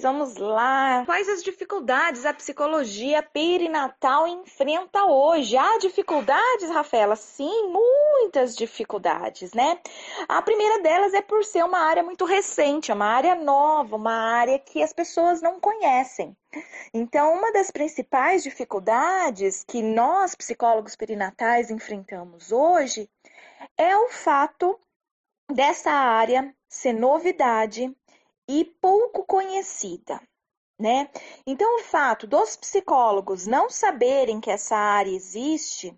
Vamos lá. Quais as dificuldades a psicologia perinatal enfrenta hoje? Há dificuldades, Rafaela? Sim, muitas dificuldades, né? A primeira delas é por ser uma área muito recente, uma área nova, uma área que as pessoas não conhecem. Então, uma das principais dificuldades que nós, psicólogos perinatais, enfrentamos hoje é o fato dessa área ser novidade e pouco conhecida, né? Então, o fato dos psicólogos não saberem que essa área existe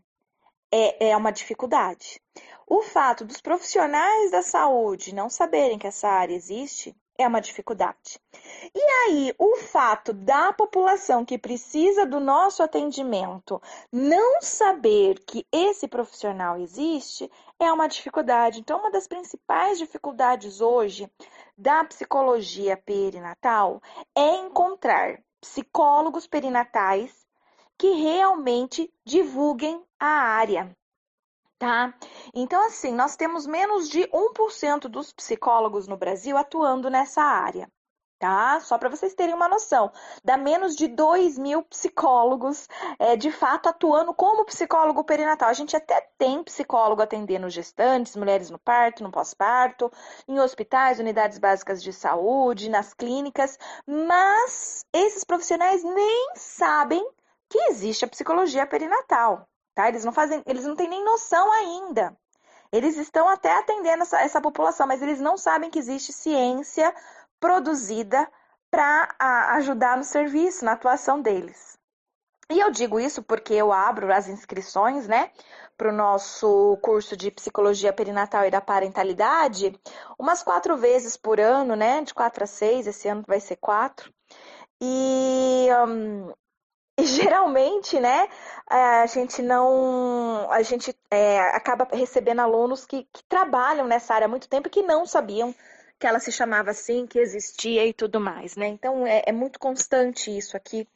é, é uma dificuldade. O fato dos profissionais da saúde não saberem que essa área existe é uma dificuldade. E aí, o fato da população que precisa do nosso atendimento não saber que esse profissional existe é uma dificuldade. Então, uma das principais dificuldades hoje da psicologia perinatal é encontrar psicólogos perinatais que realmente divulguem a área, tá? Então, assim, nós temos menos de 1% dos psicólogos no Brasil atuando nessa área tá? Só para vocês terem uma noção, dá menos de 2 mil psicólogos é, de fato atuando como psicólogo perinatal. A gente até tem psicólogo atendendo gestantes, mulheres no parto, no pós-parto, em hospitais, unidades básicas de saúde, nas clínicas, mas esses profissionais nem sabem que existe a psicologia perinatal, tá? Eles não fazem, eles não têm nem noção ainda. Eles estão até atendendo essa, essa população, mas eles não sabem que existe ciência produzida para ajudar no serviço, na atuação deles. E eu digo isso porque eu abro as inscrições, né, para o nosso curso de psicologia perinatal e da parentalidade, umas quatro vezes por ano, né, de quatro a seis, esse ano vai ser quatro. E, um, e geralmente, né, a gente não, a gente é, acaba recebendo alunos que, que trabalham nessa área há muito tempo e que não sabiam que ela se chamava assim, que existia e tudo mais, né? Então é, é muito constante isso aqui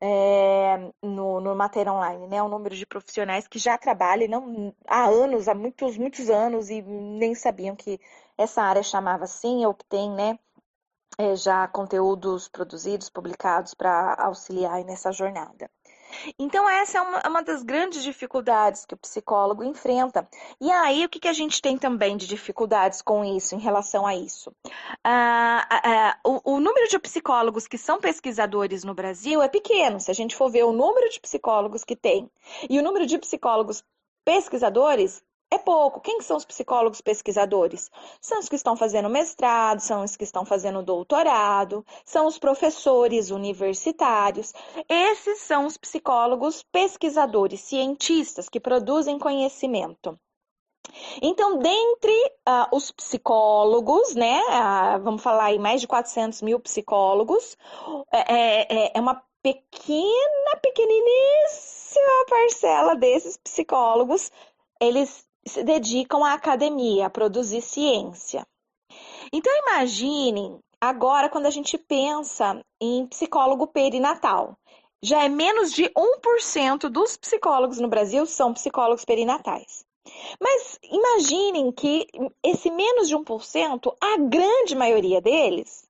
é, no, no Mater Online, né? O número de profissionais que já trabalham não, há anos, há muitos, muitos anos, e nem sabiam que essa área chamava assim, ou que tem, né? É, já conteúdos produzidos, publicados para auxiliar nessa jornada. Então, essa é uma, uma, das grandes dificuldades que o psicólogo enfrenta. E aí, o que, que a gente tem também de dificuldades com isso, em relação a isso? Ah, ah, ah, o, o número de psicólogos que são pesquisadores no Brasil é pequeno. Se a gente for ver o número de psicólogos que tem e o número de psicólogos pesquisadores, é pouco. Quem são os psicólogos pesquisadores? São os que estão fazendo mestrado, são os que estão fazendo doutorado, são os professores universitários. Esses são os psicólogos pesquisadores, cientistas que produzem conhecimento. Então, dentre uh, os psicólogos, né, uh, vamos falar aí mais de 400 mil psicólogos, é, é, é uma pequena, pequeniníssima parcela desses psicólogos, eles se dedicam à academia, a produzir ciência. Então imaginem agora quando a gente pensa em psicólogo perinatal. Já é menos de 1% dos psicólogos no Brasil são psicólogos perinatais. Mas imaginem que esse menos de 1%, a grande maioria deles,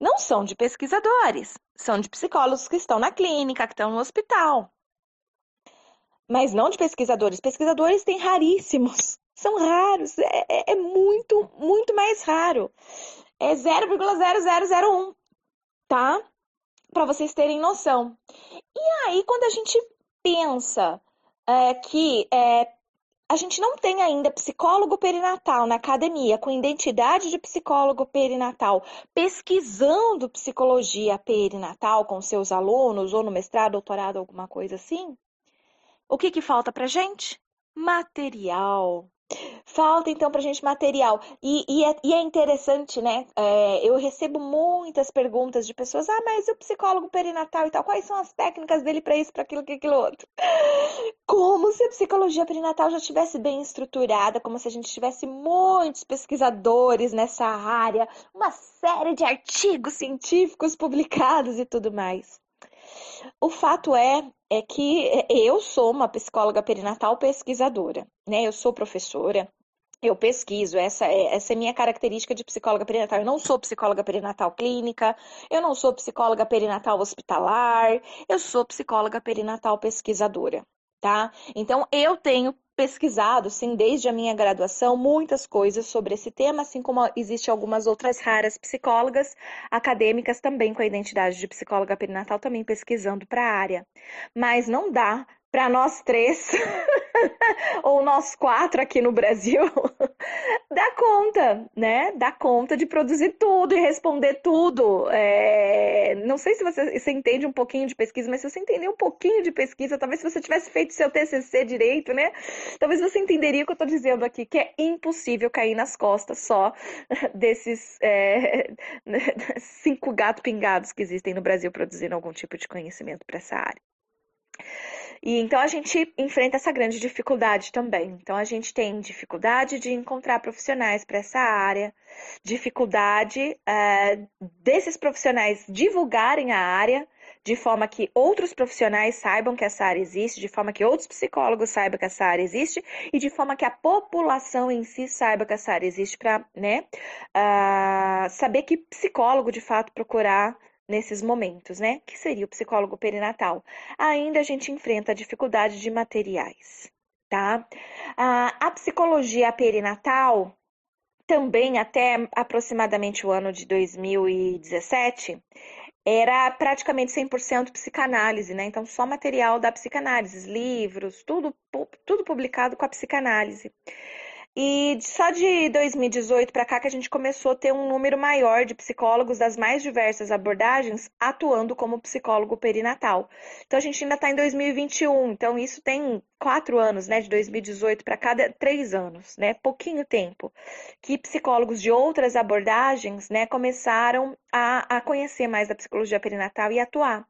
não são de pesquisadores, são de psicólogos que estão na clínica, que estão no hospital mas não de pesquisadores. Pesquisadores tem raríssimos, são raros, é, é, é muito, muito mais raro. É 0,0001, tá? Para vocês terem noção. E aí, quando a gente pensa é, que é, a gente não tem ainda psicólogo perinatal na academia com identidade de psicólogo perinatal, pesquisando psicologia perinatal com seus alunos, ou no mestrado, doutorado, alguma coisa assim, o que, que falta para gente? Material. Falta então para gente material. E, e, é, e, é, interessante, né? É, eu recebo muitas perguntas de pessoas: ah, mas o psicólogo perinatal e tal, quais são as técnicas dele para isso, para aquilo, para aquilo outro? Como se a psicologia perinatal já estivesse bem estruturada, como se a gente tivesse muitos pesquisadores nessa área, uma série de artigos científicos publicados e tudo mais. O fato é, é que eu sou uma psicóloga perinatal pesquisadora, né? Eu sou professora, Eu pesquiso, essa é, essa é minha característica de psicóloga perinatal. Eu não sou psicóloga perinatal clínica, eu não sou psicóloga perinatal hospitalar, eu sou psicóloga perinatal pesquisadora, tá? Então, eu tenho pesquisado, sim, desde a minha graduação, muitas coisas sobre esse tema, assim como existem algumas outras raras psicólogas acadêmicas também com a identidade de psicóloga perinatal, também pesquisando para a área. Mas não dá para nós três, ou nós quatro aqui no Brasil, dá conta, né? Dá conta de produzir tudo e responder tudo. É... Não sei se você, você, entende um pouquinho de pesquisa, mas se você entender um pouquinho de pesquisa, talvez se você tivesse feito seu TCC direito, né? Talvez você entenderia o que eu estou dizendo aqui, que é impossível cair nas costas só desses é... cinco gatos pingados que existem no Brasil produzindo algum tipo de conhecimento para essa área. E então a gente enfrenta essa grande dificuldade também. Então a gente tem dificuldade de encontrar profissionais para essa área, dificuldade uh, desses profissionais divulgarem a área de forma que outros profissionais saibam que essa área existe, de forma que outros psicólogos saibam que essa área existe e de forma que a população em si saiba que essa área existe para né, uh, saber que psicólogo de fato procurar nesses momentos, né? Que seria o psicólogo perinatal. Ainda a gente enfrenta a dificuldade de materiais, tá? A, a psicologia perinatal também até aproximadamente o ano de 2017 era praticamente 100% psicanálise, né? Então só material da psicanálise, livros, tudo tudo publicado com a psicanálise. E só de 2018 para cá que a gente começou a ter um número maior de psicólogos das mais diversas abordagens atuando como psicólogo perinatal. Então a gente ainda está em 2021, então isso tem quatro anos, né? De 2018 para cada três anos, né? Pouquinho tempo. Que psicólogos de outras abordagens, né, começaram a, a conhecer mais da psicologia perinatal e atuar.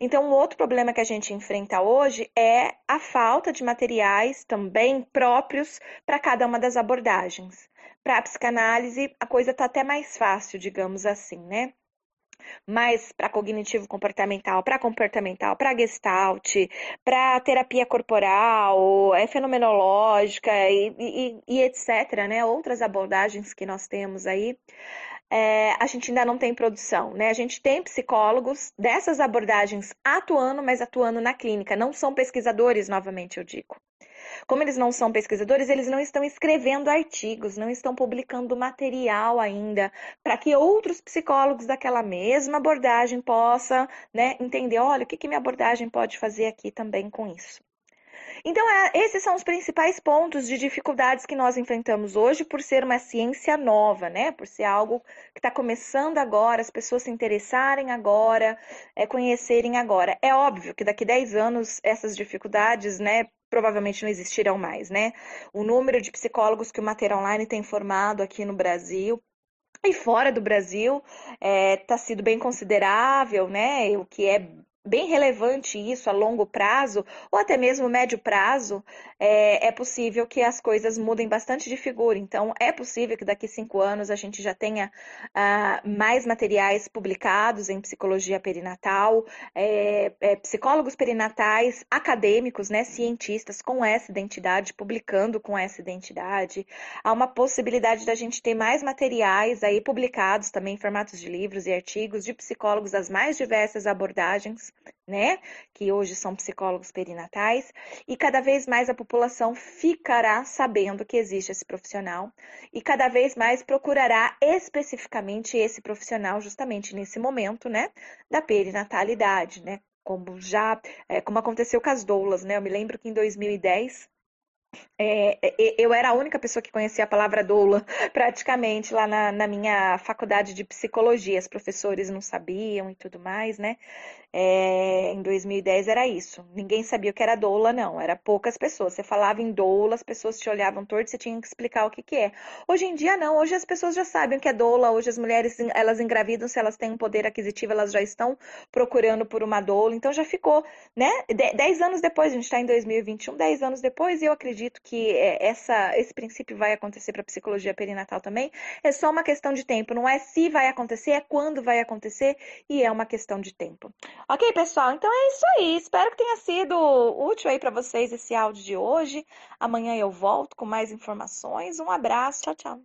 Então, um outro problema que a gente enfrenta hoje é a falta de materiais também próprios para cada uma das abordagens. Para a psicanálise, a coisa está até mais fácil, digamos assim, né? Mas para cognitivo comportamental, para comportamental, para gestalt, para terapia corporal, é fenomenológica e, e, e, etc, né? Outras abordagens que nós temos aí é, a gente ainda não tem produção, né? A gente tem psicólogos dessas abordagens atuando, mas atuando na clínica, não são pesquisadores, novamente eu digo. Como eles não são pesquisadores, eles não estão escrevendo artigos, não estão publicando material ainda, para que outros psicólogos daquela mesma abordagem possam né, entender, olha, o que, que minha abordagem pode fazer aqui também com isso. Então, é, esses são os principais pontos de dificuldades que nós enfrentamos hoje por ser uma ciência nova, né? Por ser algo que está começando agora, as pessoas se interessarem agora, é, conhecerem agora. É óbvio que daqui a 10 anos essas dificuldades, né? provavelmente não existirão mais, né? O número de psicólogos que o Mater Online tem formado aqui no Brasil e fora do Brasil está é, tá sido bem considerável, né? O que é bem relevante isso a longo prazo, ou até mesmo médio prazo, é, é, possível que as coisas mudem bastante de figura. Então, é possível que daqui cinco anos a gente já tenha uh, mais materiais publicados em psicologia perinatal, é, é, psicólogos perinatais, acadêmicos, né, cientistas com essa identidade, publicando com essa identidade. Há uma possibilidade da gente ter mais materiais aí publicados também em formatos de livros e artigos de psicólogos das mais diversas abordagens né? Que hoje são psicólogos perinatais, e cada vez mais a população ficará sabendo que existe esse profissional e cada vez mais procurará especificamente esse profissional justamente nesse momento, né? Da perinatalidade, né? Como já, é, como aconteceu com as doulas, né? Eu me lembro que em 2010 é, é eu era a única pessoa que conhecia a palavra doula, praticamente, lá na, na, minha faculdade de psicologia. Os professores não sabiam e tudo mais, né? É, em 2010 era isso. Ninguém sabia o que era doula, não. Era poucas pessoas. Você falava em doula, as pessoas te olhavam torto, você tinha que explicar o que, que é. Hoje em dia, não. Hoje as pessoas já sabem o que é doula. Hoje as mulheres, elas engravidam, se elas têm um poder aquisitivo, elas já estão procurando por uma doula. Então já ficou, né? Dez anos depois, a gente está em 2021, dez anos depois, e eu acredito que é, essa, esse princípio vai acontecer para a psicologia perinatal também. É só uma questão de tempo, não é se vai acontecer, é quando vai acontecer e é uma questão de tempo. Ok, pessoal? Então é isso aí. Espero que tenha sido útil aí para vocês esse áudio de hoje. Amanhã eu volto com mais informações. Um abraço, tchau, tchau.